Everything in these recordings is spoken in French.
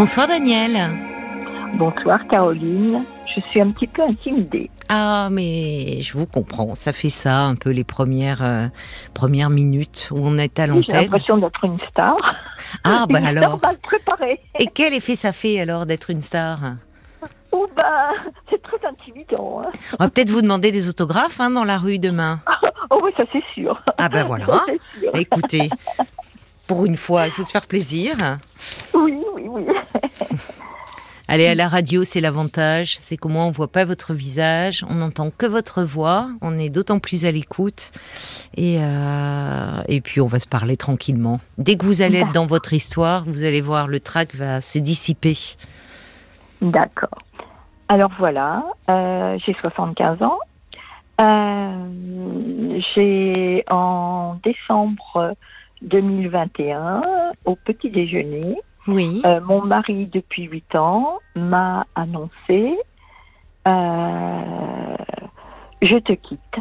Bonsoir Daniel. Bonsoir Caroline. Je suis un petit peu intimidée. Ah, mais je vous comprends. Ça fait ça un peu les premières euh, premières minutes où on est à l'antenne. J'ai l'impression d'être une star. Ah, bah alors. Star mal préparée. Et quel effet ça fait alors d'être une star? Oh bah, c'est très intimidant. hein. On va peut-être vous demander des autographes hein, dans la rue demain. Oh oui, ça c'est sûr. Ah ben voilà. Ça, c'est sûr. Écoutez, pour une fois, il faut se faire plaisir. Oui, oui, oui. Aller à la radio, c'est l'avantage. C'est qu'au moins on voit pas votre visage, on n'entend que votre voix. On est d'autant plus à l'écoute. Et, euh, et puis on va se parler tranquillement. Dès que vous allez être dans votre histoire, vous allez voir, le trac va se dissiper. D'accord. Alors voilà, euh, j'ai 75 ans. Euh, j'ai en décembre 2021, au petit déjeuner, Oui. euh, mon mari depuis 8 ans m'a annoncé euh, je te quitte.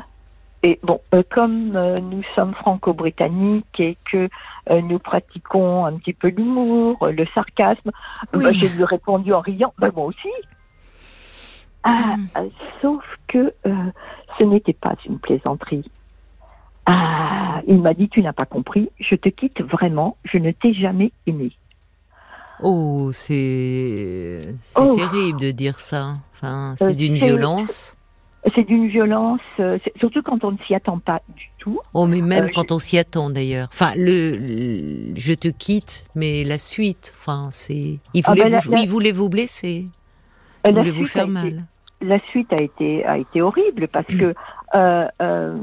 Et bon, euh, comme nous sommes franco-britanniques et que nous pratiquons un petit peu l'humour, le sarcasme, Oui. bah, j'ai lui répondu en riant, bah, moi aussi. Ah, euh, sauf que ce n'était pas une plaisanterie. Ah, il m'a dit tu n'as pas compris, je te quitte vraiment, je ne t'ai jamais aimé. Oh, c'est Oh. terrible de dire ça. Enfin, c'est Euh, d'une violence. C'est d'une violence, euh, surtout quand on ne s'y attend pas du tout. Oh, mais même Euh, quand on s'y attend d'ailleurs. Enfin, le, le- je te quitte, mais la suite. Enfin, c'est. Il Ah voulait, la- vous, la- il voulait vous blesser. Il la voulait vous faire été- mal. la suite a été a été horrible parce que euh, euh,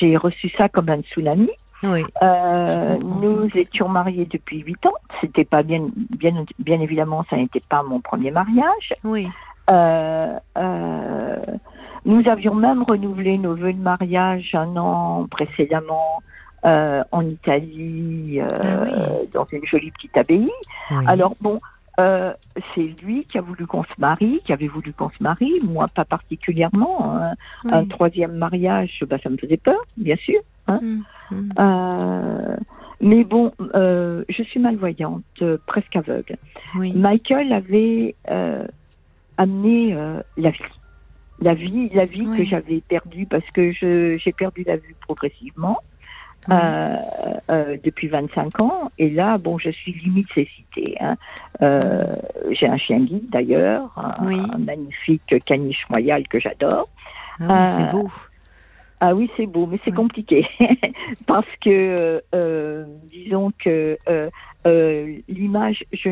j'ai reçu ça comme un tsunami. Oui. Euh, nous étions mariés depuis huit ans. C'était pas bien bien bien évidemment ça n'était pas mon premier mariage. Oui. Euh, euh, nous avions même renouvelé nos vœux de mariage un an précédemment en Italie, Ah dans une jolie petite abbaye. oui. Alors bon, euh, c'est lui qui a voulu qu'on se marie, qui avait voulu qu'on se marie, moi pas particulièrement. hein. Oui. Un troisième mariage, bah, ça me faisait peur, bien sûr. Hum, Euh, mais bon, euh, je suis malvoyante, euh, presque aveugle. Oui. Michael avait amené la vie. La vie, la vie Oui. que j'avais perdue parce que j'ai perdu la vue progressivement Oui. depuis 25 ans. Et là, bon, je suis limite cécité. Hein. J'ai un chien guide d'ailleurs, un, magnifique caniche royal que j'adore. Ah c'est beau. Ah oui, c'est beau, mais c'est compliqué parce que euh, disons que euh, euh, l'image, je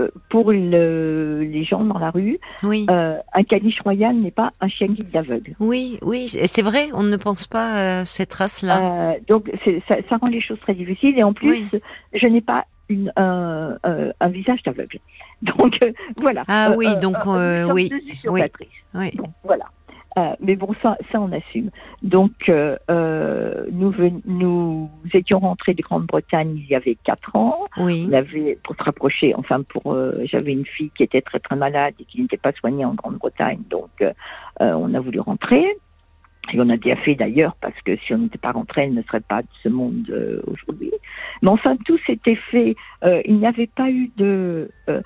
euh, pour le- les gens dans la rue, Oui. euh, un caniche royal n'est pas un chien guide d'aveugle. Oui, oui, c'est vrai, on ne pense pas à cette race-là. Euh, donc c'est- ça, ça rend les choses très difficiles et en plus, Oui. je n'ai pas une, un, un- un visage d'aveugle. Donc euh, voilà. Ah oui, Euh, donc, euh, euh, oui, oui. voilà. Euh, mais bon, ça, ça on assume. Donc, euh, euh, nous, ven- nous étions rentrés de Grande-Bretagne il y avait quatre ans. Oui. On avait, pour se rapprocher, enfin, pour, euh, j'avais une fille qui était très très malade et qui n'était pas soignée en Grande-Bretagne, donc euh, euh, on a voulu rentrer. Et on a bien fait d'ailleurs parce que si on n'était pas rentré, elle ne serait pas de ce monde euh, aujourd'hui. Mais enfin, tout s'était fait. euh, il n'y avait pas eu de euh,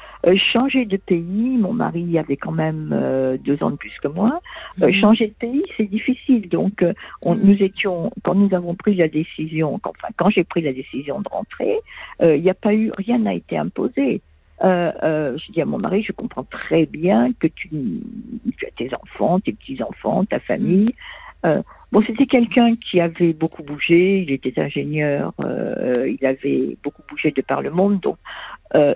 changer de pays. Mon mari avait quand même deux ans de plus que moi. Mhm. changer de pays, c'est difficile. Donc, on, Mhm. nous étions, quand nous avons pris la décision, enfin, quand j'ai pris la décision de rentrer, il n'y a pas eu, rien n'a été imposé. Euh, euh, je dis à mon mari, je comprends très bien que tu, tu as tes enfants, tes petits-enfants, ta famille. Euh, bon, c'était quelqu'un qui avait beaucoup bougé, il était ingénieur, euh, il avait beaucoup bougé de par le monde, donc euh,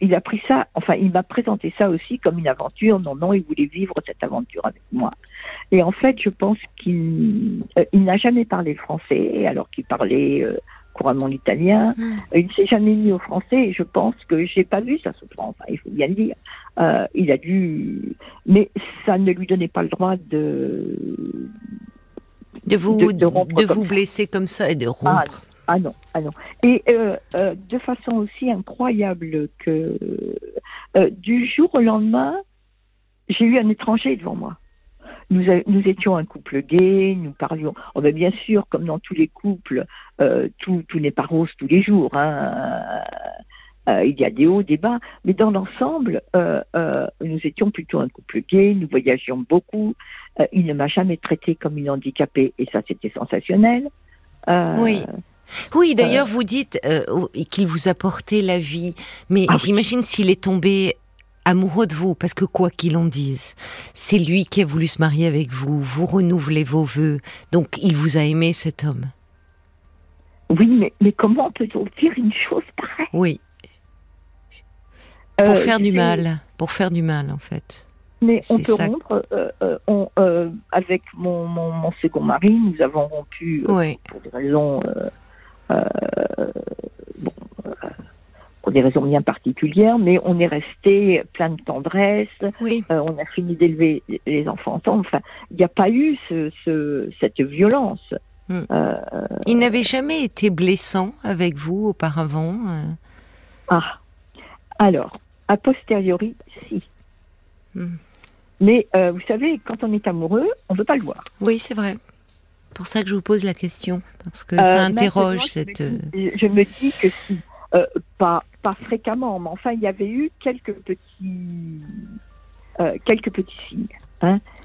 il a pris ça, enfin, il m'a présenté ça aussi comme une aventure. Non, non, il voulait vivre cette aventure avec moi. Et en fait, je pense qu'il il n'a jamais parlé français, alors qu'il parlait couramment l'italien. Mm. Il ne s'est jamais mis au français et je pense que j'ai pas vu ça se prend. Enfin, il faut bien le dire. Euh, il a dû, mais ça ne lui donnait pas le droit de. De vous, de- de, de rompre comme vous ça. blesser comme ça et de Ah, rompre. Ah non, ah non. Et euh, euh, de façon aussi incroyable que du jour au lendemain, j'ai eu un étranger devant moi. Nous, étions un couple gay, nous parlions. Oh ben bien sûr, comme dans tous les couples, euh, tout, tout n'est pas rose tous les jours. Hein. Euh, il y a des hauts, des bas, mais dans l'ensemble, euh, euh, nous étions plutôt un couple gay, nous voyagions beaucoup. Il ne m'a jamais traité comme une handicapée, et ça, c'était sensationnel. Oui. Oui, d'ailleurs, vous dites qu'il vous apportait la vie, mais Ah oui. j'imagine s'il est tombé amoureux de vous, parce que quoi qu'il en dise, c'est lui qui a voulu se marier avec vous, vous renouvelez vos vœux, donc il vous a aimé cet homme. Oui, mais, mais comment peut-on dire une chose pareille? Oui, pour Euh, faire du mal, pour faire du mal en fait. Mais on peut ça. rompre. euh, euh, on, euh, avec mon, mon, mon second mari, nous avons rompu Oui, pour des raisons, euh, euh, bon, euh, pour des raisons bien particulières, mais on est resté plein de tendresse. oui, euh, on a fini d'élever les enfants ensemble. Enfin, il n'y a pas eu ce, ce, cette violence. Hmm. Euh, il n'avait jamais été blessant avec vous auparavant. euh, ah, alors, a posteriori, si. Hmm. Mais euh, vous savez, quand on est amoureux, on ne veut pas le voir. Oui, c'est vrai. Pour ça que je vous pose la question, parce que ça interroge je cette. me dis- Je me dis que si, euh, pas, pas fréquemment, mais enfin, il y avait eu quelques petits, euh, quelques petits signes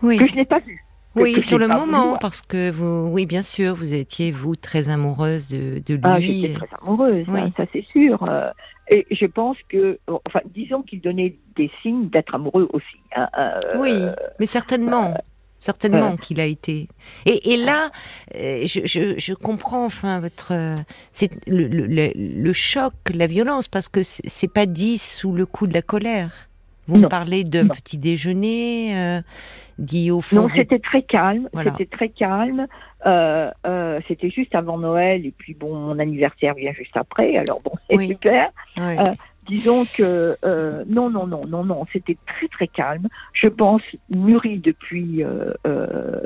Oui. que je n'ai pas vus. Oui, sur le voulu moment, parce que vous, oui, bien sûr, vous étiez vous très amoureuse de, de lui. Ah, j'étais très amoureuse, Oui. hein, ça c'est sûr. euh, et je pense que, enfin, disons qu'il donnait des signes d'être amoureux aussi. hein, euh, Oui, mais certainement, certainement qu'il a été. Et, et là, euh, je, je, je comprends enfin votre, c'est le, le, le- le choc, la violence, parce que c'est pas dit sous le coup de la colère. Vous me Non, parlez d'un petit déjeuner, euh, dit au fond. Non, c'était très calme. Voilà. C'était très calme. Euh, euh, c'était juste avant Noël et puis bon, mon anniversaire vient juste après. Alors bon, c'est Oui. super. Ouais. Disons que euh, non, non, non, non, non, c'était très très calme. Je pense mûri depuis euh, euh,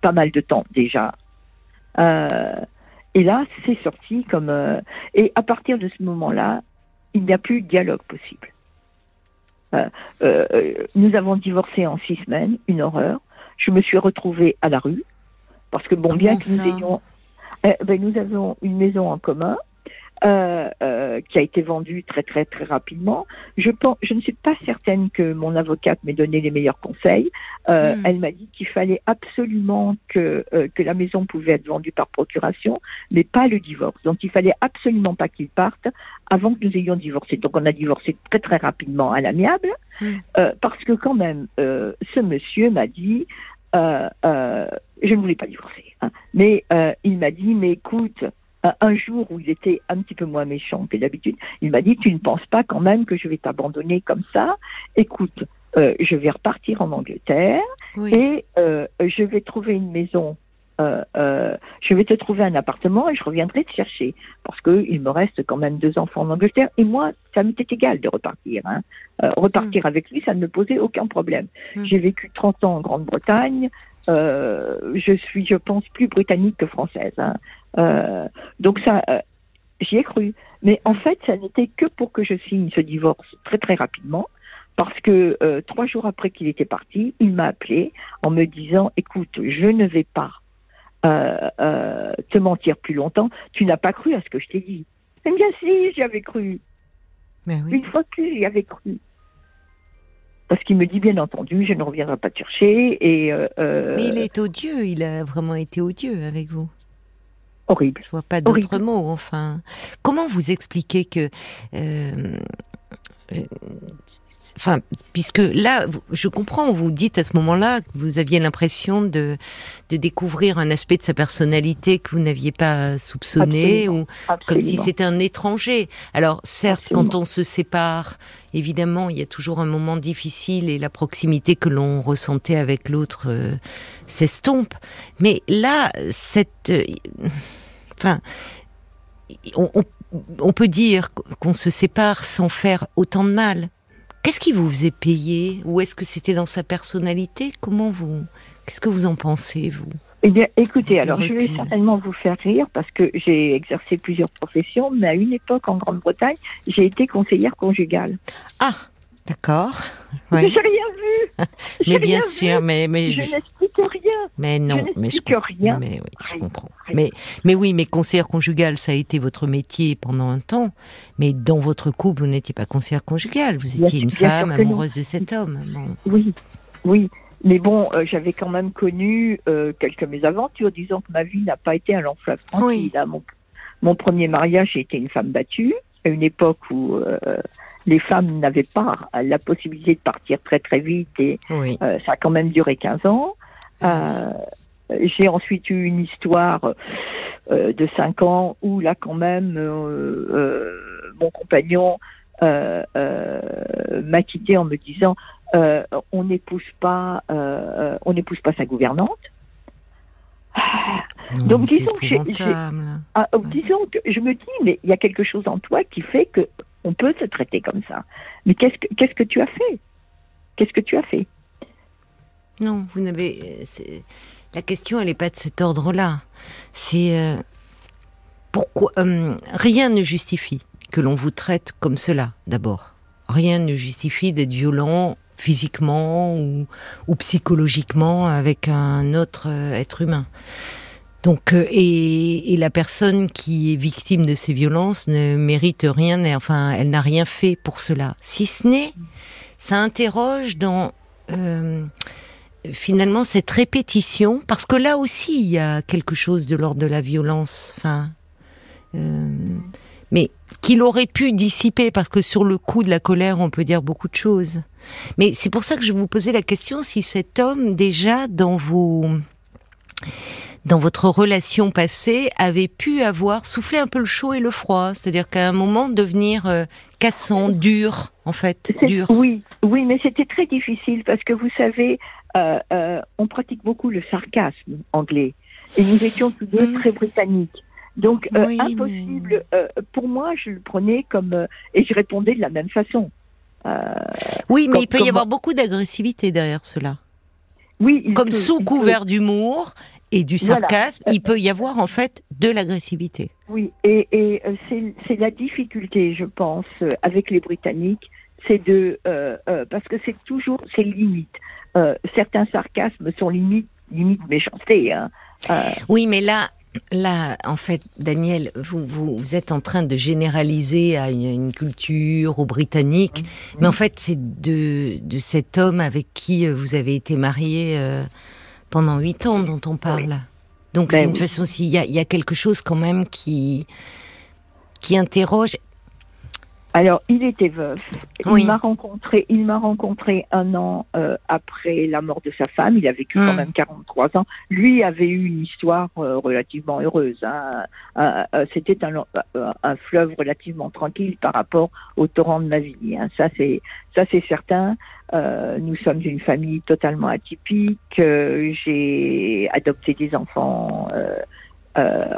pas mal de temps déjà. Et là, c'est sorti comme et à partir de ce moment-là, il n'y a plus de dialogue possible. Nous avons divorcé en six semaines, une horreur. Je me suis retrouvée à la rue parce que bon, Comment bien que nous ayons, eh, ben, nous avons une maison en commun euh, euh, qui a été vendue très très très rapidement. Je pense, je ne suis pas certaine que mon avocate m'ait donné les meilleurs conseils. Euh, Hmm. Elle m'a dit qu'il fallait absolument que euh, que la maison pouvait être vendue par procuration, mais pas le divorce. Donc il fallait absolument pas qu'il parte avant que nous ayons divorcé. Donc on a divorcé très très rapidement à l'amiable, Hmm. euh, parce que quand même euh, ce monsieur m'a dit. Euh, euh, je ne voulais pas divorcer, hein, mais euh, il m'a dit, mais écoute, un- un jour où il était un petit peu moins méchant que d'habitude, il m'a dit, tu ne penses pas quand même que je vais t'abandonner comme ça? Écoute, euh, je vais repartir en Angleterre oui. et euh, je vais trouver une maison. euh, euh, je vais te trouver un appartement et je reviendrai te chercher parce que il me reste quand même deux enfants en Angleterre et moi ça m'était égal de repartir. Hein. Euh, repartir avec lui ça ne me posait aucun problème. Mm. J'ai vécu 30 ans en Grande-Bretagne. Euh, je suis, je pense, plus britannique que française. Hein. Euh, donc ça, euh, j'y ai cru. Mais en fait, ça n'était que pour que je signe ce divorce très très rapidement. Parce que euh, trois jours après qu'il était parti, il m'a appelé en me disant "Écoute, je ne vais pas euh, euh, te mentir plus longtemps. Tu n'as pas cru à ce que je t'ai dit." Eh bien si, j'y avais cru. Mais oui. Une fois que j'y avais cru. Parce qu'il me dit bien entendu, je ne reviendrai pas te chercher et euh, euh, Mais il est odieux, il a vraiment été odieux avec vous. horrible. Je vois pas d'autres mots, enfin. Comment vous expliquez que. euh, Enfin, puisque là, je comprends, vous dites à ce moment-là que vous aviez l'impression de, de découvrir un aspect de sa personnalité que vous n'aviez pas soupçonné, Absolument. ou comme si c'était un étranger. Alors, certes, Absolument. quand on se sépare, évidemment, il y a toujours un moment difficile et la proximité que l'on ressentait avec l'autre euh, s'estompe. Mais là, cette. euh, Enfin. On, on- on peut dire qu'on se sépare sans faire autant de mal. Qu'est-ce qui vous faisait payer? Ou est-ce que c'était dans sa personnalité? Comment vous. Qu'est-ce que vous en pensez, vous? Eh bien, écoutez, alors je vais certainement vous faire rire parce que j'ai exercé plusieurs professions, mais à une époque en Grande-Bretagne, j'ai été conseillère conjugale. Ah D'accord. Je n'ai rien vu. mais bien sûr, mais, mais je, n'explique rien. Mais non, je mais je rien. Mais oui, je comprends. Mais, mais oui, mais conseillère conjugale, ça a été votre métier pendant un temps. Mais dans votre couple, vous n'étiez pas conseillère conjugale. Vous étiez une femme amoureuse de cet homme. Oui, oui. Mais bon, euh, j'avais quand même connu euh, quelques mésaventures, disons que ma vie n'a pas été un long fleuve tranquille. Hein. Mon, mon, premier mariage, j'ai été une femme battue, à une époque où euh, les femmes n'avaient pas la possibilité de partir très très vite et ça a quand même duré 15 ans. j'ai ensuite eu une histoire de 5 ans où là quand même mon compagnon m'a quitté en me disant euh, on n'épouse pas, euh, on n'épouse pas sa gouvernante. Donc disons que, ah, disons que je me dis, mais il y a quelque chose en toi qui fait que on peut se traiter comme ça. Mais qu'est-ce que qu'est-ce que tu as fait? Qu'est-ce que tu as fait? Non, vous n'avez. La question, elle n'est pas de cet ordre-là. C'est euh, pourquoi rien ne justifie que l'on vous traite comme cela. D'abord, rien ne justifie d'être violent physiquement ou, psychologiquement avec un autre euh, être humain. Donc, euh, et, la personne qui est victime de ces violences ne mérite rien, enfin, elle n'a rien fait pour cela. Si ce n'est, ça interroge dans euh, finalement cette répétition, parce que là aussi il y a quelque chose de l'ordre de la violence. Enfin, mais qu'il aurait pu dissiper, parce que sur le coup de la colère, on peut dire beaucoup de choses. Mais c'est pour ça que je vous posais la question si cet homme, déjà, dans vos dans votre relation passée, avait pu avoir soufflé un peu le chaud et le froid, c'est-à-dire qu'à un moment devenir euh, cassant, dur, en fait, dur. Oui, oui, mais c'était très difficile parce que vous savez, euh, euh, on pratique beaucoup le sarcasme anglais et nous étions tous deux mm. très britanniques. Donc euh, impossible. Pour moi, je le prenais comme et je répondais de la même façon. oui, mais il peut y avoir beaucoup d'agressivité derrière cela. Oui, comme sous couvert d'humour et du sarcasme, il peut y avoir en fait de l'agressivité. Oui, et, et c'est la difficulté, je pense, avec les Britanniques, c'est de parce que c'est toujours c'est limite. certains sarcasmes sont limite limite méchanceté. Hein. Oui, mais là, Là, en fait, Daniel, vous, vous, êtes en train de généraliser à une, culture, aux Britanniques, mmh. mais en fait, c'est de, de cet homme avec qui euh, vous avez été marié euh, pendant huit ans dont on parle. Donc, ben c'est une façon, s'il y, y a, quelque chose quand même qui, qui interroge. Alors, il était veuf. Il m'a rencontré. Il m'a rencontré un an euh, après la mort de sa femme. Il a vécu quand hmm. même 43 ans. Lui avait eu une histoire euh, relativement heureuse. Hein. Euh, c'était un, un, fleuve relativement tranquille par rapport au torrent de ma vie. Hein. Ça, c'est ça, c'est certain. nous sommes une famille totalement atypique. J'ai adopté des enfants.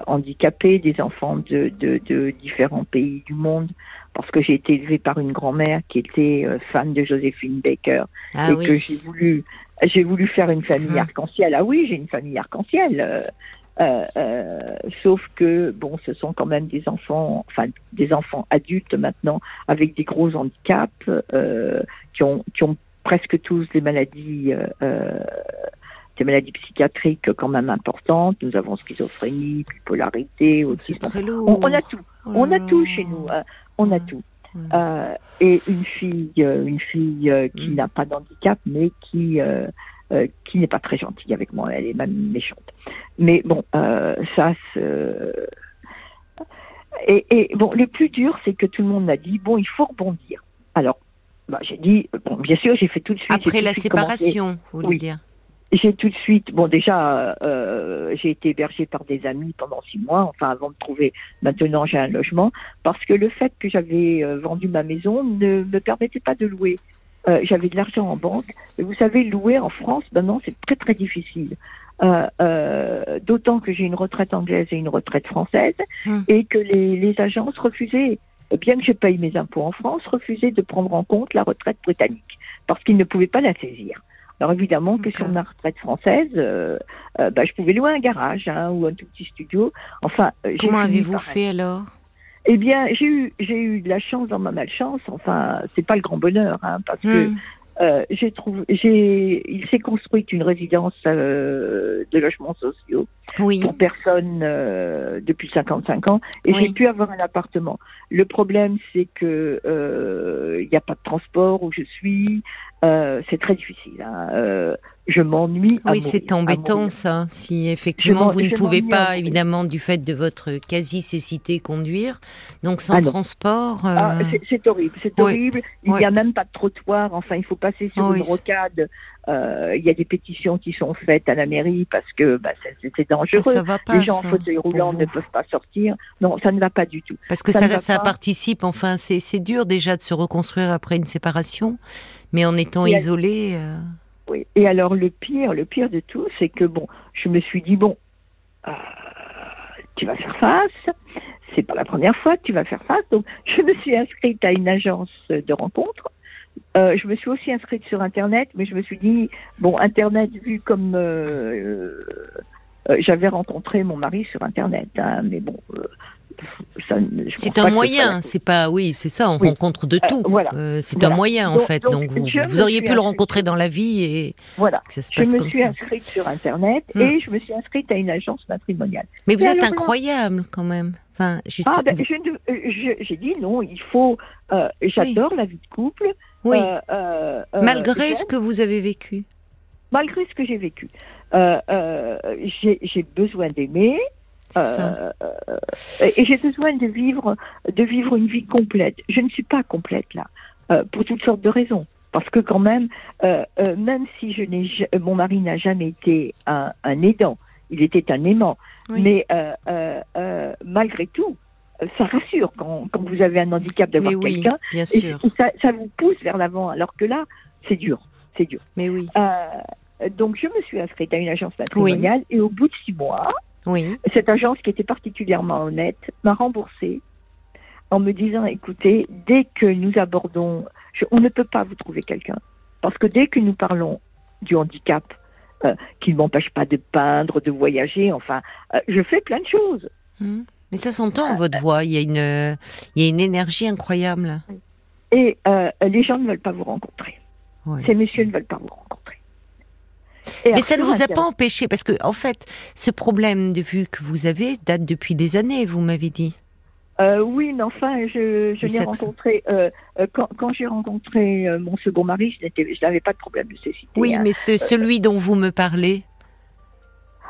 handicapés, des enfants de, de, de différents pays du monde parce que j'ai été élevée par une grand-mère qui était euh, fan de Joséphine Baker ah et que j'ai voulu j'ai voulu faire une famille hum. arc-en-ciel. Ah oui, j'ai une famille arc-en-ciel. Euh, euh, sauf que bon, ce sont quand même des enfants, enfin des enfants adultes maintenant avec des gros handicaps qui ont qui ont presque tous des maladies des maladies psychiatriques quand même importantes. Nous avons schizophrénie, bipolarité, autisme. On, on, a tout. On a tout chez nous. On a tout. Euh, et une fille, euh, une fille euh, qui mm. n'a pas d'handicap, mais qui qui n'est pas très gentille avec moi. Elle est même méchante. Mais bon, ça. Et, et, bon, le plus dur, c'est que tout le monde m'a dit bon, il faut rebondir. Alors, bah, j'ai dit bon, bien sûr, j'ai fait tout de suite. Après la séparation, vous voulez dire j'ai tout de suite, bon déjà, euh, j'ai été hébergée par des amis pendant six mois, enfin avant de trouver, maintenant j'ai un logement, parce que le fait que j'avais euh, vendu ma maison ne me permettait pas de louer. Euh, j'avais de l'argent en banque. Et vous savez, louer en France, maintenant, c'est très très difficile. Euh, euh, D'autant que j'ai une retraite anglaise et une retraite française, hum. et que les, les agences refusaient, bien que je paye mes impôts en France, refusaient de prendre en compte la retraite britannique, parce qu'ils ne pouvaient pas la saisir. Alors évidemment que sur ma retraite française, euh, euh, bah, je pouvais louer un garage hein, ou un tout petit studio. Enfin, euh, comment avez-vous fait alors? Eh bien, j'ai eu, j'ai eu de la chance dans ma malchance. Enfin, c'est pas le grand bonheur, hein, parce que Hmm. euh, j'ai trouvé, j'ai, il s'est construite une résidence euh, de logements sociaux Oui. pour personnes euh, depuis 55 ans, et Oui. j'ai pu avoir un appartement. Le problème, c'est que euh, il n'y a pas de transport où je suis. Euh, c'est très difficile. hein. Euh, je m'ennuie. Oui, c'est embêtant ça. Si effectivement m'en- vous ne pouvez pas, évidemment, du fait de votre quasi-cécité conduire, donc sans Ah transport. euh, Ah, c'est- c'est horrible, c'est Oui. horrible. Il Oui. n'y a même pas de trottoir. Enfin, il faut passer sur Ah oui, une c'est- rocade. Euh, Il y a des pétitions qui sont faites à la mairie parce que bah, c'est- c'est dangereux. ça va pas. Les gens en fauteuil roulant ne peuvent pas sortir. Non, ça ne va pas du tout. Parce que ça participe. Enfin, c'est dur déjà de se reconstruire après une séparation, mais en étant Et à- isolé. euh, Oui. Et alors le pire, le pire de tout, c'est que bon, je me suis dit bon, euh, tu vas faire face. C'est pas la première fois que tu vas faire face. Donc je me suis inscrite à une agence de rencontres. Euh, je me suis aussi inscrite sur Internet, mais je me suis dit bon, Internet vu comme j'avais rencontré mon mari sur Internet, hein, mais bon. Je C'est un moyen, c'est pas, oui, c'est ça, on Oui. rencontre de Euh, tout. voilà. Euh, c'est Voilà. un moyen en fait, donc, donc vous, je vous me auriez suis pu le rencontrer dans la vie et Voilà. que ça se Je passe me comme suis ça. inscrite sur Internet Hmm. et je me suis inscrite à une agence matrimoniale. Mais vous Et êtes alors incroyable quand même. Enfin, juste. Ah, ben, je euh, je- j'ai dit non, il faut. euh, J'adore la vie de couple. oui, malgré ce que vous avez vécu. malgré ce que j'ai vécu. J'ai besoin d'aimer. Euh, euh, et j'ai besoin de vivre, de vivre une vie complète. Je ne suis pas complète là, euh, pour toutes sortes de raisons. Parce que quand même, euh, même si je n'ai, mon mari n'a jamais été un, un aidant, il était un aimant. Oui. Mais malgré tout, ça rassure quand, quand vous avez un handicap d'avoir oui, quelqu'un. bien sûr. et ça, ça vous pousse vers l'avant. Alors que là, c'est dur, c'est dur. Mais oui, donc je me suis inscrite à une agence matrimoniale et au bout de six mois, oui. cette agence qui était particulièrement honnête m'a remboursé en me disant écoutez, dès que nous abordons, je- on ne peut pas vous trouver quelqu'un parce que dès que nous parlons du handicap, euh, qui ne m'empêche pas de peindre, de voyager, enfin, euh, je fais plein de choses. Hmm. Mais ça s'entend en votre voix. Il y a une, euh, il y a une énergie incroyable. Et euh, les gens ne veulent pas vous rencontrer. Ces messieurs ne veulent pas vous rencontrer. Et Mais ça ne vous a pas empêché, parce que en fait, ce problème de vue que vous avez date depuis des années, vous m'avez dit. Euh, oui, mais enfin, je, l'ai rencontré euh, euh, quand, quand j'ai rencontré mon second mari, je n'avais pas de problème de cécité. Oui, hein. mais ce- celui dont vous me parlez,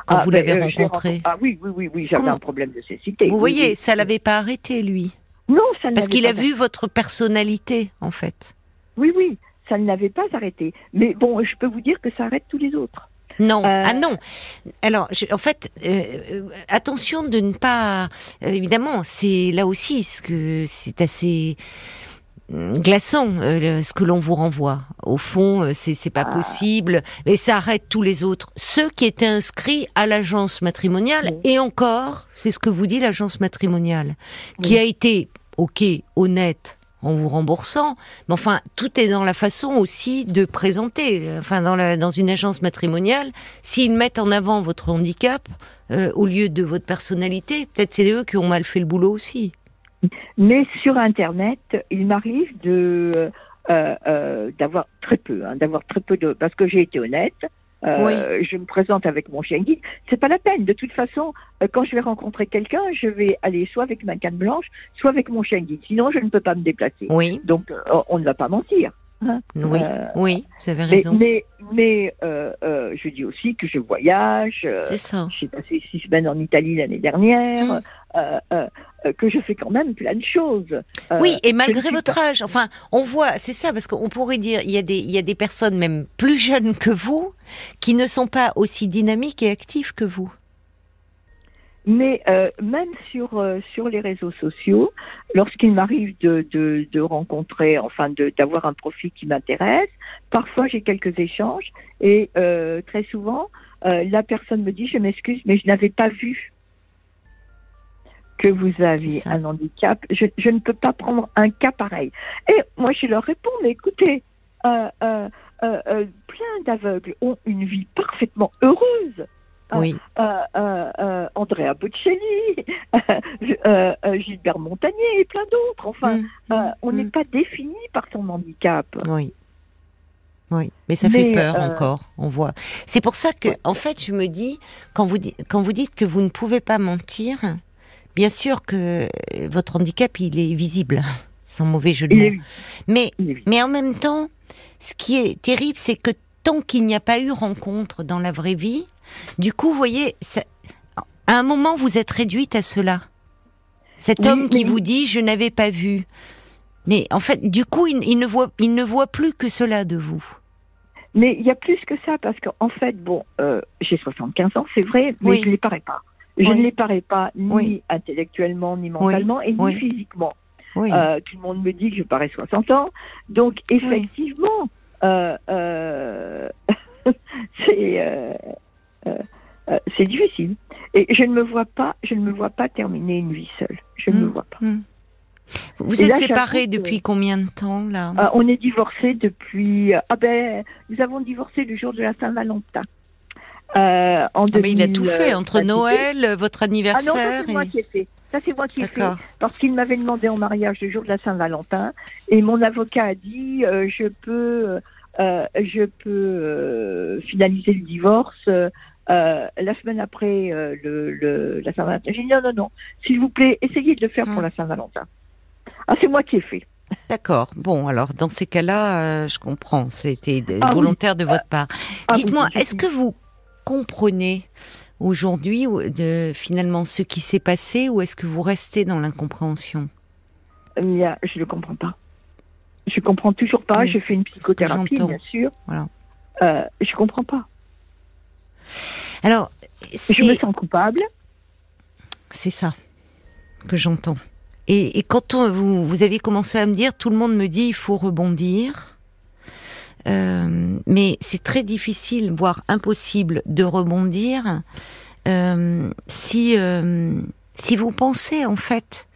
quand Ah, vous ben, l'avez rencontré, Ah oui, oui, oui, oui, j'avais un problème de cécité. vous oui, voyez, oui. ça l'avait pas arrêté lui, Non, ça ne parce l'avait qu'il a vu votre personnalité en fait. Oui, oui, ça ne l'avait pas arrêté. Mais bon, je peux vous dire que ça arrête tous les autres. Non, Euh, ah non. Alors, je- en fait, euh, euh, attention de ne pas. euh, évidemment, c'est là aussi ce que c'est assez hum, glaçant ce que l'on vous renvoie. Au fond, c'est c'est pas Ah. possible, mais ça arrête tous les autres. Ceux qui étaient inscrits à l'agence matrimoniale, Oui. et encore, c'est ce que vous dit l'agence matrimoniale, qui a été, ok, honnête en vous remboursant, mais enfin, tout est dans la façon aussi de présenter. Enfin, dans, dans une agence matrimoniale, s'ils mettent en avant votre handicap euh, au lieu de votre personnalité, peut-être c'est eux qui ont mal fait le boulot aussi. Mais sur Internet, il m'arrive de euh, euh, d'avoir très peu, hein, d'avoir très peu de, parce que j'ai été honnête. Euh, Je me présente avec mon chien guide. C'est pas la peine. De toute façon, euh, quand je vais rencontrer quelqu'un, je vais aller soit avec ma canne blanche, soit avec mon chien guide. Sinon, je ne peux pas me déplacer. Oui, Donc, euh, on ne va pas mentir. hein. oui, Euh, oui, vous avez raison. mais, mais, euh, euh, je dis aussi que je voyage. C'est ça. j'ai passé six semaines en Italie l'année dernière. Mm. Euh, que je fais quand même plein de choses. Euh, Oui, et malgré votre âge, enfin, on voit, c'est ça, parce qu'on pourrait dire, il y, a des, il y a des personnes même plus jeunes que vous qui ne sont pas aussi dynamiques et actives que vous. Mais euh, même sur euh, sur les réseaux sociaux, lorsqu'il m'arrive de, de, de rencontrer, enfin d'avoir un profil qui m'intéresse, parfois j'ai quelques échanges et euh, très souvent la personne me dit je m'excuse mais je n'avais pas vu que vous aviez un handicap. Je, je ne peux pas prendre un cas pareil. Et moi je leur réponds mais écoutez, euh, euh, euh, plein d'aveugles ont une vie parfaitement heureuse. Oui. Andrea Bocelli, Gilbert Montagnier et plein d'autres. Enfin, mm. on n'est pas défini par son handicap. Oui. Oui, mais ça fait peur encore, on voit. C'est pour ça que, en fait, je me dis, quand vous, quand vous dites que vous ne pouvez pas mentir, bien sûr que votre handicap, il est visible, sans mauvais jeu de mots. Mais, mais en même temps, ce qui est terrible, c'est que tant qu'il n'y a pas eu rencontre dans la vraie vie, du coup, vous voyez, à un moment, vous êtes réduite à cela. Cet homme qui vous dit je n'avais pas vu. Mais en fait, du coup, il, ne voit, il ne voit plus que cela de vous. Mais il y a plus que ça, parce qu'en fait, bon, euh, j'ai 75 ans, c'est vrai, mais je ne les parais pas. Je ne les parais pas ni intellectuellement, ni mentalement, et ni physiquement. Euh, tout le monde me dit que je parais 60 ans. Donc, effectivement, euh, c'est c'est difficile. Et je ne me vois pas, je ne me vois pas terminer une vie seule. Je ne me mm. vois pas. Mm. Vous êtes séparés depuis combien de temps là? Euh, On est divorcés depuis. Ah ben, nous avons divorcé le jour de la Saint-Valentin. Euh, en ah mais il a tout fait entre Noël, votre anniversaire. Ah non, ça c'est moi qui ai fait. Ça c'est moi qui ai fait parce qu'il m'avait demandé en mariage le jour de la Saint-Valentin et mon avocat a dit euh, je peux euh, je peux finaliser le divorce la semaine après le, le, la Saint-Valentin. J'ai dit non non non s'il vous plaît essayez de le faire pour hum. la Saint-Valentin. Ah, c'est moi qui ai fait. D'accord. Bon, alors dans ces cas-là, euh, je comprends. C'était ah volontaire de votre part. Ah Dites-moi, est-ce que vous comprenez aujourd'hui de finalement ce qui s'est passé, ou est-ce que vous restez dans l'incompréhension? Je ne comprends pas. Je comprends toujours pas. Je fais une psychothérapie, bien sûr. Voilà. Euh, je comprends pas. Alors, je me sens coupable. C'est ça que j'entends. Et, quand vous, vous avez commencé à me dire, tout le monde me dit, il faut rebondir. Euh, mais c'est très difficile, voire impossible, de rebondir euh, si euh, si vous pensez en fait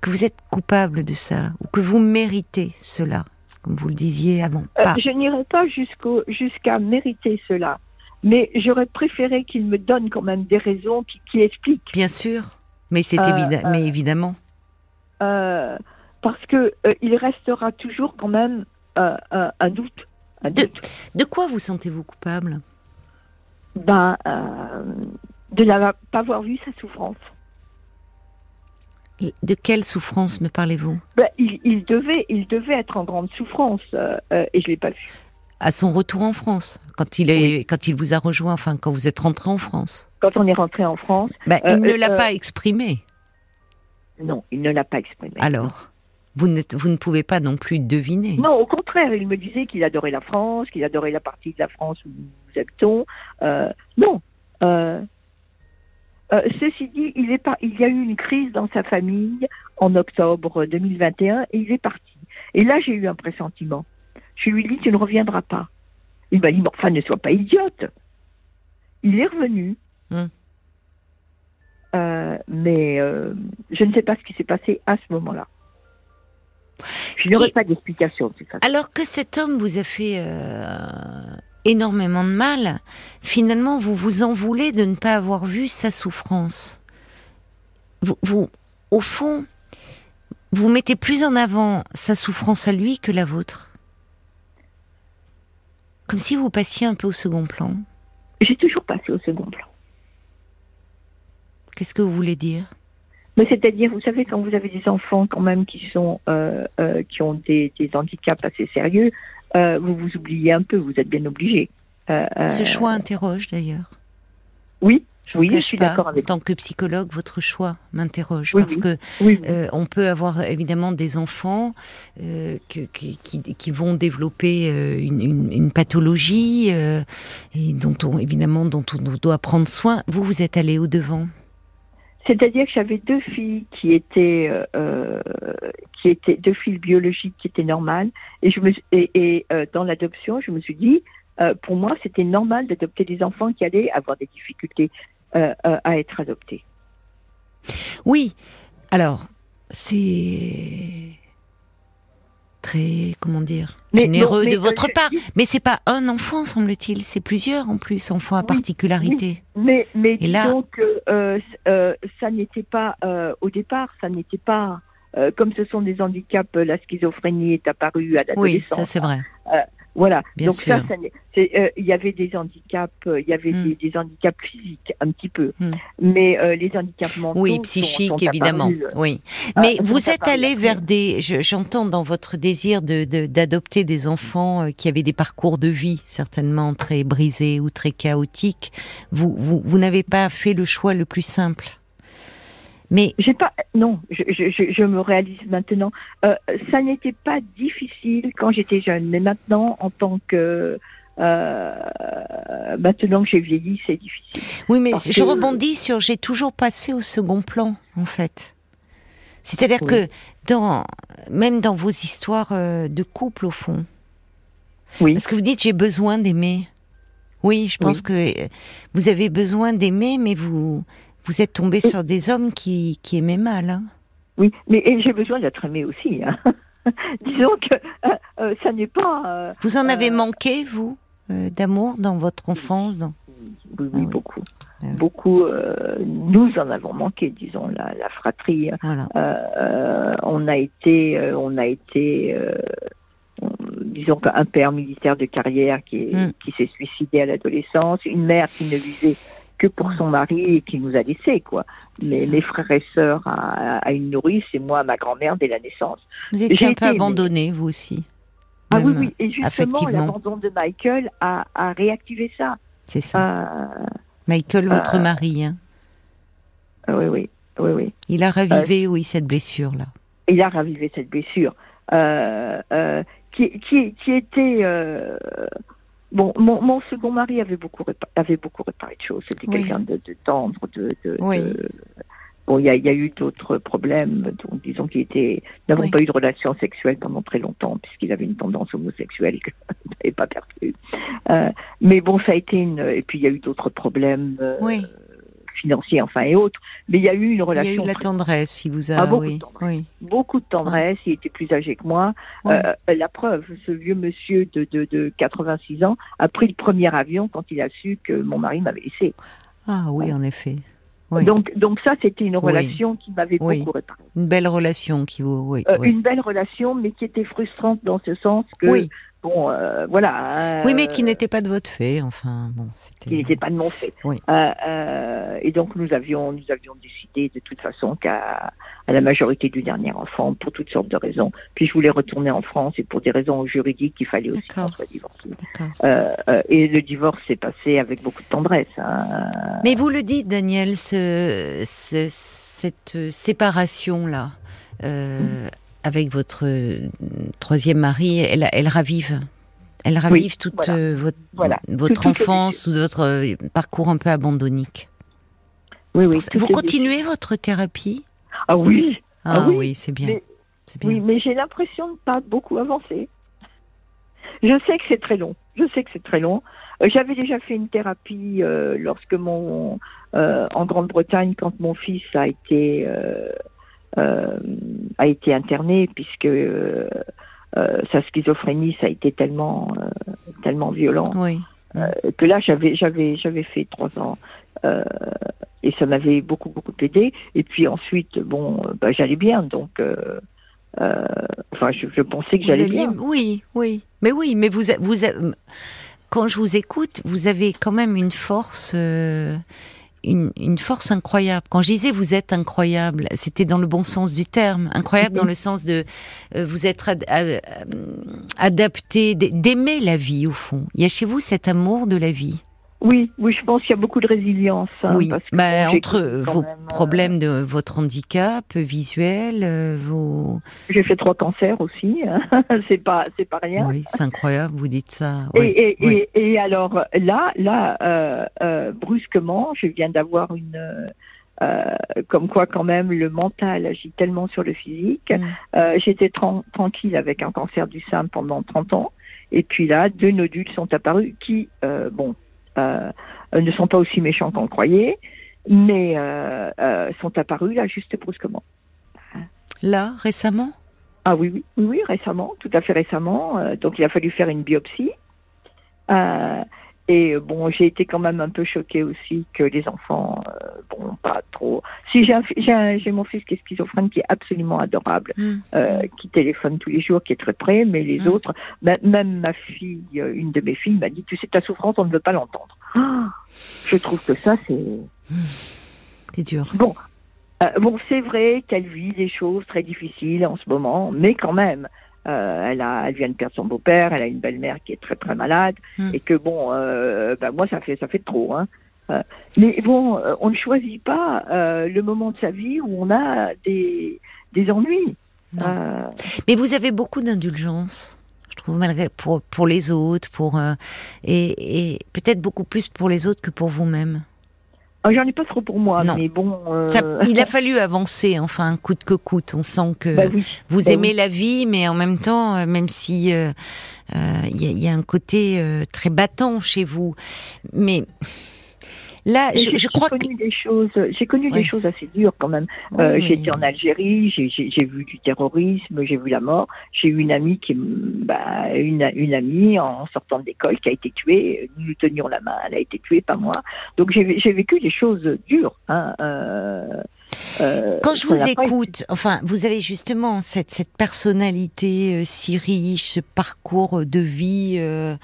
que vous êtes coupable de ça ou que vous méritez cela, comme vous le disiez avant. je n'irai pas jusqu'au jusqu'à mériter cela, mais j'aurais préféré qu'il me donne quand même des raisons qui, qui expliquent. Bien sûr, mais c'est évident, mais évidemment. Parce que il restera toujours quand même un, doute, De, quoi vous sentez-vous coupable? Ben, de ne pas avoir vu sa souffrance. de quelle souffrance me parlez-vous? Ben, il, devait, il devait être en grande souffrance et je l'ai pas vu. À son retour en France, quand il est, quand il vous a rejoint, enfin quand vous êtes rentré en France. Quand on est rentré en France. Ben, il ne l'a pas exprimé. Non, il ne l'a pas exprimé. Alors? Vous ne, vous ne pouvez pas non plus deviner. Non, au contraire, il me disait qu'il adorait la France, qu'il adorait la partie de la France où nous habitons. Euh, non. Euh, euh, ceci dit, il, est pas, il y a eu une crise dans sa famille en octobre 2021 et il est parti. Et là, j'ai eu un pressentiment. Je lui ai dit, tu ne reviendras pas. Il m'a dit, enfin, ne sois pas idiote. Il est revenu. Hum. Euh, mais euh, je ne sais pas ce qui s'est passé à ce moment-là. Je n'aurais pas d'explication. Alors que cet homme vous a fait euh, énormément de mal, finalement, vous vous en voulez de ne pas avoir vu sa souffrance. Vous, vous, au fond, vous mettez plus en avant sa souffrance à lui que la vôtre. Comme si vous passiez un peu au second plan. J'ai toujours passé au second plan. Qu'est-ce que vous voulez dire? Mais c'est-à-dire, vous savez, quand vous avez des enfants quand même qui sont euh, euh, qui ont des, handicaps assez sérieux, euh, vous vous oubliez un peu, vous êtes bien obligé. Ce choix interroge d'ailleurs. Oui, oui, je suis d'accord avec. En tant que psychologue, votre choix m'interroge parce que on peut avoir évidemment des enfants qui, vont développer une, pathologie et dont on évidemment dont on doit prendre soin. Vous, vous êtes allé au devant? C'est-à-dire que j'avais deux filles qui étaient, euh, euh, qui étaient deux filles biologiques qui étaient normales, et je me euh, dans l'adoption, je me suis dit, pour moi, c'était normal d'adopter des enfants qui allaient avoir des difficultés à être adoptés. Oui, alors c'est très, comment dire, généreux de votre part. Mais c'est pas un enfant, semble-t-il, c'est plusieurs en plus, enfants à particularité. Mais, mais disons que euh, euh, ça n'était pas, euh, au départ, ça n'était pas, comme ce sont des handicaps, la schizophrénie est apparue à l'adolescence. Oui, ça c'est vrai. Voilà. Donc ça, euh, il y avait des handicaps, euh, il y avait hmm. des, handicaps physiques un petit peu, hmm. mais euh, les handicaps mentaux. Oui, psychiques évidemment. oui. Mais vous êtes allé vers des. J'entends dans votre désir de d'adopter des enfants qui avaient des parcours de vie certainement très brisés ou très chaotiques. Vous vous, vous n'avez pas fait le choix le plus simple. Mais j'ai pas, non, je, je, je, me réalise maintenant. Euh, ça n'était pas difficile quand j'étais jeune, mais maintenant, en tant que euh, maintenant que j'ai vieilli, c'est difficile. Oui, mais je rebondis sur j'ai toujours passé au second plan, en fait. C'est-à-dire que dans même dans vos histoires euh, de couple, au fond. Oui. Parce que vous dites j'ai besoin d'aimer. Oui, je pense que vous avez besoin d'aimer, mais vous vous êtes tombé sur des hommes qui, qui aimaient mal. Hein. Oui, mais j'ai besoin d'être aimé aussi. Hein. Disons que euh, euh, ça n'est pas. Euh, vous en avez manqué, vous, d'amour dans votre enfance Oui, oui, ah beaucoup. Ah beaucoup, nous en avons manqué, disons, la, la fratrie. on a été, on a été, disons qu'un père militaire de carrière qui, mm. qui s'est suicidé à l'adolescence, une mère qui ne visait que pour son mari qui nous a laissés, quoi. Mais mes frères et sœurs à, une nourrice et moi à ma grand-mère dès la naissance. Vous étiez un peu abandonné, vous aussi. Ah oui, oui. Et justement, l'abandon de Michael a, a réactivé ça. C'est ça. Euh, Michael, votre euh, mari. Hein. Oui, oui, oui, oui. Il a ravivé, euh, oui, cette blessure-là. Il a ravivé cette blessure. qui, qui, qui était Bon, mon, mon, second mari avait beaucoup avait beaucoup réparé de choses. C'était quelqu'un de, de, tendre, de, de, bon, il y a, y a, eu d'autres problèmes. Donc, disons qu'il était, n'avons pas eu de relation sexuelle pendant très longtemps puisqu'il avait une tendance homosexuelle que je n'avais pas perçue. Euh, mais bon, ça a été une. Et puis il y a eu d'autres problèmes. Euh, oui financiers, enfin et autres. Mais il y a eu une relation. Il y a eu de la tendresse, il vous a. Ah, beaucoup, de tendresse. beaucoup de tendresse. Il était plus âgé que moi. Euh, la preuve, ce vieux monsieur de, de, de 86 ans a pris le premier avion quand il a su que mon mari m'avait laissé. Ah oui, en effet. Donc, donc ça, c'était une relation qui m'avait beaucoup réparé. Une belle relation qui vous, oui, euh, Une belle relation, mais qui était frustrante dans ce sens que Bon, euh, voilà. oui, mais qui euh, n'était pas de votre fait, enfin, bon, c'était. Qui n'était pas de mon fait. Oui. Euh, et donc nous avions, nous avions décidé de toute façon qu'à à la majorité du dernier enfant, pour toutes sortes de raisons. Puis je voulais retourner en France et pour des raisons juridiques, il fallait aussi qu'on soit divorcé. et le divorce s'est passé avec beaucoup de tendresse. Hein. Mais vous le dites, Daniel, ce, cette séparation là. Euh, avec votre euh, troisième mari, elle, elle ravive. Elle ravive toute euh, votre, votre enfance ou votre euh, parcours un peu. Oui, oui. Vous continuez votre thérapie? Ah oui. Ah, ah oui, c'est bien. Oui, mais j'ai l'impression de ne pas beaucoup avancer. Je sais que c'est très long. Je sais que c'est très long. J'avais déjà fait une thérapie lorsque mon en Grande-Bretagne quand mon fils a été euh, a été interné puisque euh, euh, sa schizophrénie ça a été tellement tellement violent que là j'avais j'avais j'avais fait trois ans et ça m'avait beaucoup beaucoup aidé. Et puis ensuite bon bah, j'allais bien donc enfin je, pensais que j'allais bien. Oui oui. Mais oui mais vous vous quand je vous écoute vous avez quand même une force une, force incroyable. Quand je disais vous êtes incroyable, c'était dans le bon sens du terme. Incroyable dans le sens de euh, vous être euh, adapté, d'aimer la vie au fond. Il y a chez vous cet amour de la vie. Oui, oui, je pense qu'il y a beaucoup de résilience. Hein, oui, bah, entre vos euh, problèmes de votre handicap visuel, euh, vos. J'ai fait trois cancers aussi, hein. c'est pas, c'est pas rien. Oui, c'est incroyable, vous dites ça. et, et, et, alors là, là, euh, brusquement, je viens d'avoir une. comme quoi quand même le mental agit tellement sur le physique. Mm. J'étais tranquille avec un cancer du sein pendant 30 ans. Et puis là, deux nodules sont apparus qui, bon, euh, ne sont pas aussi méchants qu'on le croyait, mais euh, euh, sont apparus là juste brusquement. Là, récemment? Ah oui, oui, oui, récemment, tout à fait récemment. Euh, donc il a fallu faire une biopsie. Euh, et euh, bon, j'ai été quand même un peu choquée aussi que les enfants, bon, pas trop. Si j'ai mon fils qui est schizophrène, qui est absolument adorable, mmh. qui téléphone tous les jours, qui est très près, mais les mmh. autres, même ma fille, une de mes filles m'a dit, tu sais, ta souffrance, on ne veut pas l'entendre. Ah, je trouve que ça, c'est. Mmh. C'est dur. Bon, euh, bon, c'est vrai qu'elle vit des choses très difficiles en ce moment, mais quand même, euh, elle a, elle vient de perdre son beau-père, elle a une belle-mère qui est très très malade, hmm. et que bon, euh, ben moi ça fait ça fait trop, hein. Euh, mais bon, on ne choisit pas le moment de sa vie où on a des des ennuis. Mais vous avez beaucoup d'indulgence je trouve malgré pour pour les autres, pour et, et peut-être beaucoup plus pour les autres que pour vous-même. Ah, j'en ai pas trop pour moi, mais bon. Euh, il a fallu avancer, enfin, coûte que coûte. On sent que bah vous bah aimez la vie, mais en même temps, euh, même si euh, il y, y, a un côté très battant chez vous, mais Là, je, je crois connu que... des choses. J'ai connu des choses assez dures quand même. euh, été en Algérie, j'ai vu du terrorisme, j'ai vu la mort. J'ai eu une amie qui, bah, une, une amie en sortant de l'école qui a été tuée. Nous tenions la main, elle a été tuée, pas moi. Donc j'ai vécu des choses dures. Hein, euh, euh, Quand je vous écoute, enfin, vous avez justement cette, cette personnalité euh, si riche, ce parcours de vie, euh,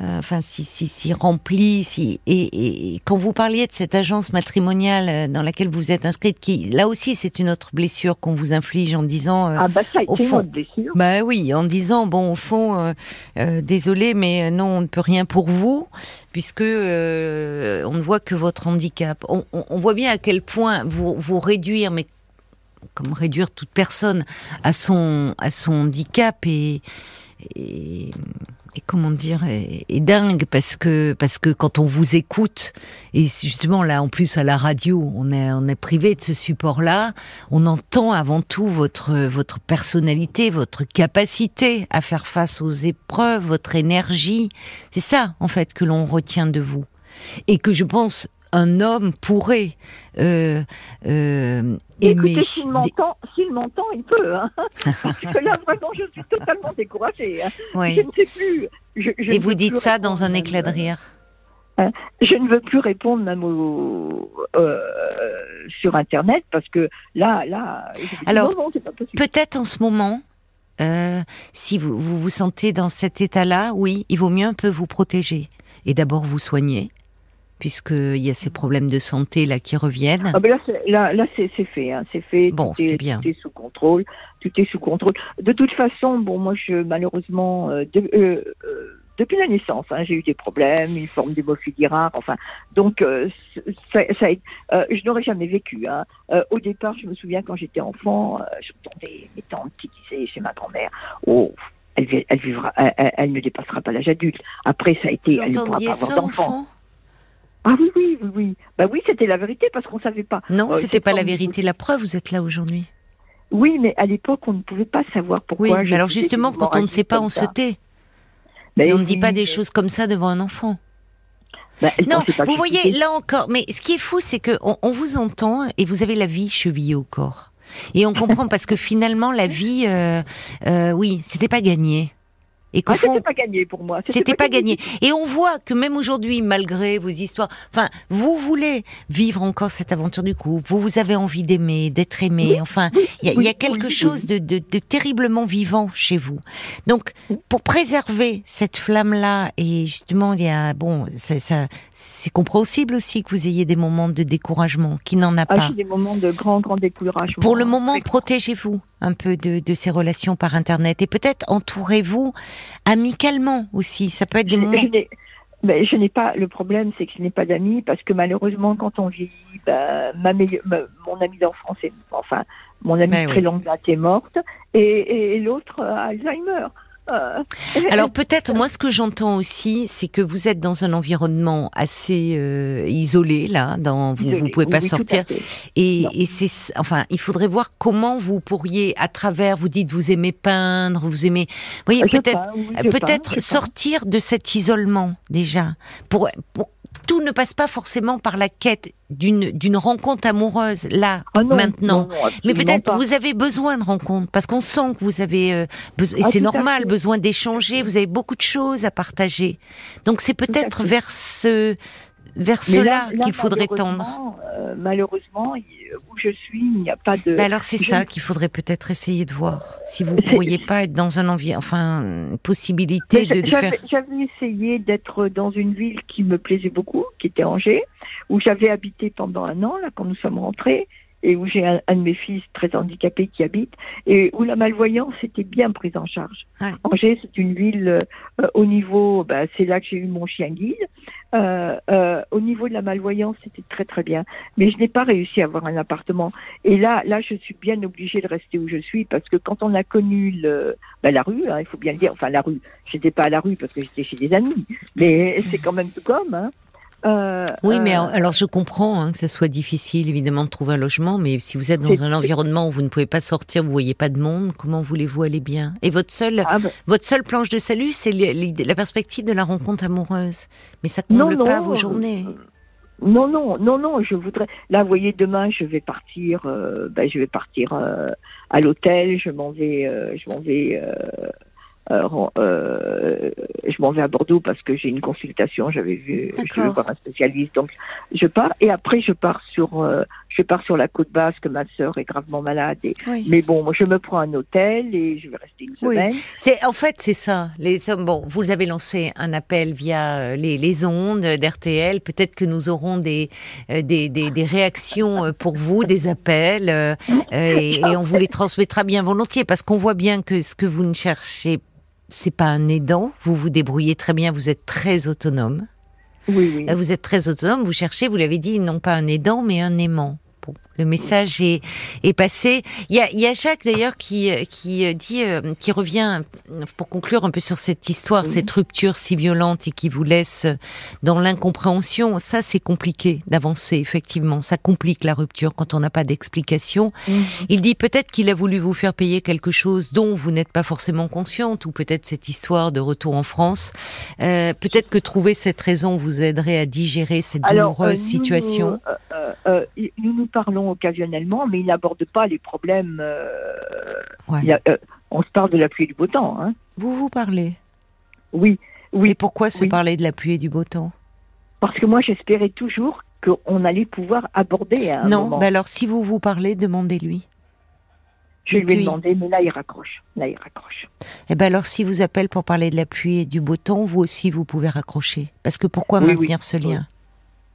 euh enfin, si, si, si rempli, si, et, et, quand vous parliez de cette agence matrimoniale dans laquelle vous êtes inscrite, qui, là aussi, c'est une autre blessure qu'on vous inflige en disant, ah bah ça au fond, blessure. bah oui, en disant, bon, au fond, désolé, mais non, on ne peut rien pour vous, puisque euh, on ne voit que votre handicap. On, voit bien à quel point vous, vous réduire, mais comme réduire toute personne à son, à son handicap et et comment dire est, dingue parce que parce que quand on vous écoute et justement là en plus à la radio on est on est privé de ce support là on entend avant tout votre votre personnalité votre capacité à faire face aux épreuves votre énergie. C'est ça en fait que l'on retient de vous. Et que je pense un homme pourrait euh, euh, aimer. s'il m'entend, s'il m'entend, il peut. Hein. Parce que là, vraiment, je suis totalement découragée. Hein. Je ne sais plus. Je, Et vous dites ça dans un éclat de rire hein. je ne veux plus répondre même euh, sur Internet parce que là, là. Alors, peut-être en ce moment, euh, si vous, vous vous sentez dans cet état-là, oui, il vaut mieux un peu vous protéger et d'abord vous soigner puisqu'il y a ces problèmes de santé là qui reviennent. Ah ben là, c'est, là, là c'est, fait, hein, c'est fait. Bon, c'est bien. Tout est sous contrôle, tout est sous contrôle. De toute façon, bon, moi, je malheureusement, euh, euh, euh, depuis la naissance, hein, j'ai eu des problèmes, une forme d'hémophilie rare, enfin, donc ça, ça je n'aurais jamais vécu. Hein. au départ, je me souviens quand j'étais enfant, j'entendais mes tantes qui disaient chez ma grand-mère, oh. Elle, elle, vivra, elle, elle, ne dépassera pas l'âge adulte. Après, ça a été, elle ne pourra pas avoir d'enfant. Ah oui, oui, oui, oui. Bah oui, c'était la vérité parce qu'on savait pas. Non, euh, c'était pas la vérité. La preuve, vous êtes là aujourd'hui. Oui, mais à l'époque, on ne pouvait pas savoir pourquoi. Oui, mais alors justement, quand on ne sait pas, on se tait. et on ne dit pas des choses comme ça devant un enfant. Bah, non, vous voyez, là encore, mais ce qui est fou, c'est que on, vous entend et vous avez la vie chevillée au corps. Et on comprend parce que finalement, la vie, euh, euh, oui, c'était pas gagné. Et ah, c'était pas gagné pour moi. C'était pas, gagné. Et on voit que même aujourd'hui, malgré vos histoires, enfin, vous voulez vivre encore cette aventure du couple. Vous, vous avez envie d'aimer, d'être aimé. enfin, il y, a quelque chose de, de, de, terriblement vivant chez vous. Donc, pour préserver cette flamme-là, et justement, il y a bon, ça, ça c'est compréhensible aussi que vous ayez des moments de découragement, qui n'en a ah, pas. des moments de grand, grand découragement. Pour le moment, protégez-vous un peu de, de, ces relations par Internet et peut-être entourez-vous amicalement aussi. Ça peut être des moments. Mais je n'ai pas. Le problème, c'est que je n'ai pas d'amis parce que malheureusement, quand on vieillit, bah, ma, mon ami d'enfance, enfin, mon ami ben très longue date est morte et, et l'autre Alzheimer. Euh, Alors peut-être, moi ce que j'entends aussi, c'est que vous êtes dans un environnement assez euh, isolé là, dans, vous ne pouvez pas sortir. Et, et c'est, enfin, il faudrait voir comment vous pourriez, à travers, vous dites vous aimez peindre, vous aimez, vous voyez, peut-être, peut-être sortir de cet isolement déjà, pour, pour tout ne passe pas forcément par la quête d'une d'une rencontre amoureuse là Ah non, maintenant. non, non, Mais peut-être vous avez besoin de rencontres parce qu'on sent que vous avez euh, et Ah, c'est normal besoin d'échanger. Vous avez beaucoup de choses à partager. Donc c'est peut-être vers ce vers Mais cela qu'il faudrait tendre. malheureusement, euh, malheureusement, il- où je suis, il n'y a pas de. Mais alors c'est je- ça qu'il faudrait peut-être essayer de voir. Si vous C'est- pourriez pas être dans un envie, enfin une Mais possibilité de, de faire. J'avais j'avais essayé d'être dans une ville qui me plaisait beaucoup, qui était Angers, où j'avais habité pendant un an, là, quand nous sommes rentrés, et où j'ai un, un de mes fils très handicapé qui habite, et où la malvoyance était bien prise en charge. Ouais. Angers, c'est une ville euh, au niveau, bah, c'est là que j'ai eu mon chien guide. Euh, euh, au niveau de la malvoyance, c'était très très bien, mais je n'ai pas réussi à avoir un appartement. Et là, là, je suis bien obligée de rester où je suis parce que quand on a connu le, bah, la rue, hein, il faut bien le dire, enfin la rue, j'étais pas à la rue parce que j'étais chez des amis, mais c'est quand même tout comme. Hein. Euh, Oui, mais euh, alors alors, je comprends hein, que ça soit difficile évidemment de trouver un logement, mais si vous êtes dans un environnement où vous ne pouvez pas sortir, vous voyez pas de monde, comment voulez-vous aller bien? Et votre seule ah, bah, votre seule planche de salut, c'est la perspective de la rencontre amoureuse. Mais ça Non, comble pas non, vos euh, journées. Non, non, non, non, je voudrais. Là, vous voyez, demain, je vais partir. euh, ben, je vais partir euh, à l'hôtel. Je m'en vais. euh, je m'en vais. Euh, euh, euh, je m'en vais à Bordeaux parce que j'ai une consultation. J'avais vu. Je veux voir un spécialiste. Donc, je pars. Et après, je pars sur. euh, je pars sur la côte basque. Ma sœur est gravement malade. Et, Oui. mais bon, moi, je me prends un hôtel et je vais rester une Oui. semaine. C'est en fait c'est ça. Les hommes, bon, vous avez lancé un appel via les, les ondes d'RTL. Peut-être que nous aurons des, des, des des réactions pour vous, des appels, euh, et, et on vous les transmettra bien volontiers parce qu'on voit bien que ce que vous ne cherchez, c'est pas un aidant. Vous vous débrouillez très bien. Vous êtes très autonome. Oui, oui. Vous êtes très autonome. Vous cherchez, vous l'avez dit, non pas un aidant, mais un aimant. Bon, le message est, est passé. Il y a, y a Jacques d'ailleurs qui, euh, qui euh, dit, euh, qui revient euh, pour conclure un peu sur cette histoire, cette rupture si violente et qui vous laisse dans l'incompréhension. Ça, c'est compliqué d'avancer. Effectivement, ça complique la rupture quand on n'a pas d'explication. Mhm. Il dit peut-être qu'il a voulu vous faire payer quelque chose dont vous n'êtes pas forcément consciente, ou peut-être cette histoire de retour en France. Euh, peut-être que trouver cette raison vous aiderait à digérer cette douloureuse euh, nous, situation. euh, euh, euh, nous nous parlons occasionnellement, mais il n'aborde pas les problèmes. euh, Ouais. a- euh, on se parle de la pluie et du beau temps. Hein. Vous vous parlez? Oui, oui, Et pourquoi se oui. parler de la pluie et du beau temps? Parce que moi j'espérais toujours qu'on allait pouvoir aborder à un Non, moment. bah alors si vous vous parlez, demandez-lui. je lui ai demandé, mais là il raccroche. Là il raccroche. Eh ben alors si vous appelle pour parler de la pluie et du beau temps, vous aussi vous pouvez raccrocher. Parce que pourquoi Oui, maintenir ce lien?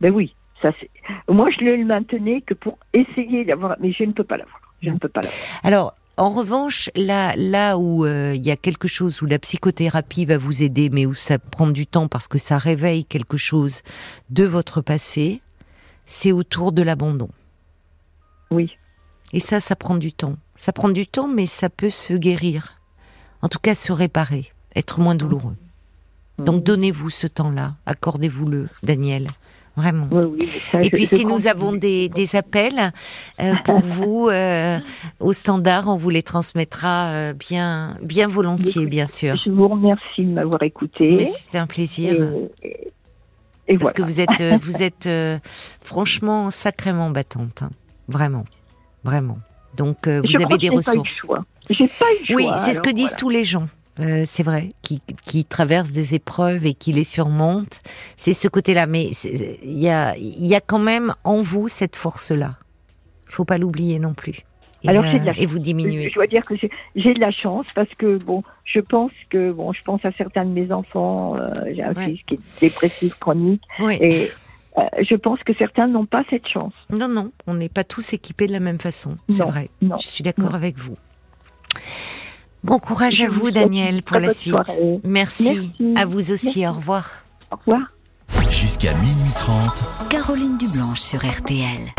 Ben oui, ça. Moi je ne le maintenais que pour essayer d'avoir, mais je ne peux pas l'avoir. Je ne peux pas l'avoir. Alors, en revanche, là, là où euh, il y a quelque chose où la psychothérapie va vous aider, mais où ça prend du temps parce que ça réveille quelque chose de votre passé, c'est autour de l'abandon. Oui. Et ça, ça prend du temps. Ça prend du temps, mais ça peut se guérir. En tout cas, se réparer, être moins douloureux. Donc, donnez-vous ce temps-là, accordez-vous-le, Daniel. Vraiment. Oui, oui, mais ça, Et je- puis je si nous avons des, des appels euh, pour vous euh, au standard, on vous les transmettra euh, bien, bien volontiers, bien sûr. Je vous remercie de m'avoir écouté. C'était un plaisir. Et, et- et Parce voilà. que vous êtes, vous êtes franchement sacrément battante, hein. vraiment, vraiment. Donc Je vous avez des j'ai pas eu le ressources. choix. J'ai pas eu le choix. Oui, c'est ce que disent voilà. tous les gens. Euh, c'est vrai, qui, qui traversent des épreuves et qui les surmontent. C'est ce côté-là. Mais il y a, y a quand même en vous cette force-là. Il faut pas l'oublier non plus. Et, Alors, de la et vous Je, diminuer. je dois dire que j'ai- de la chance parce que bon, je pense que bon, je pense à certains de mes enfants. euh, j'ai un Ouais. fils qui est dépressif chronique et euh, je pense que certains n'ont pas cette chance. Non, non, on n'est pas tous équipés de la même façon. C'est vrai. non, Je suis d'accord avec vous. Bon courage à vous Daniel, pour la suite. Merci. Merci. À vous aussi. Merci. Au revoir. Au revoir. Jusqu'à minuit 30. Caroline Dublanche sur RTL.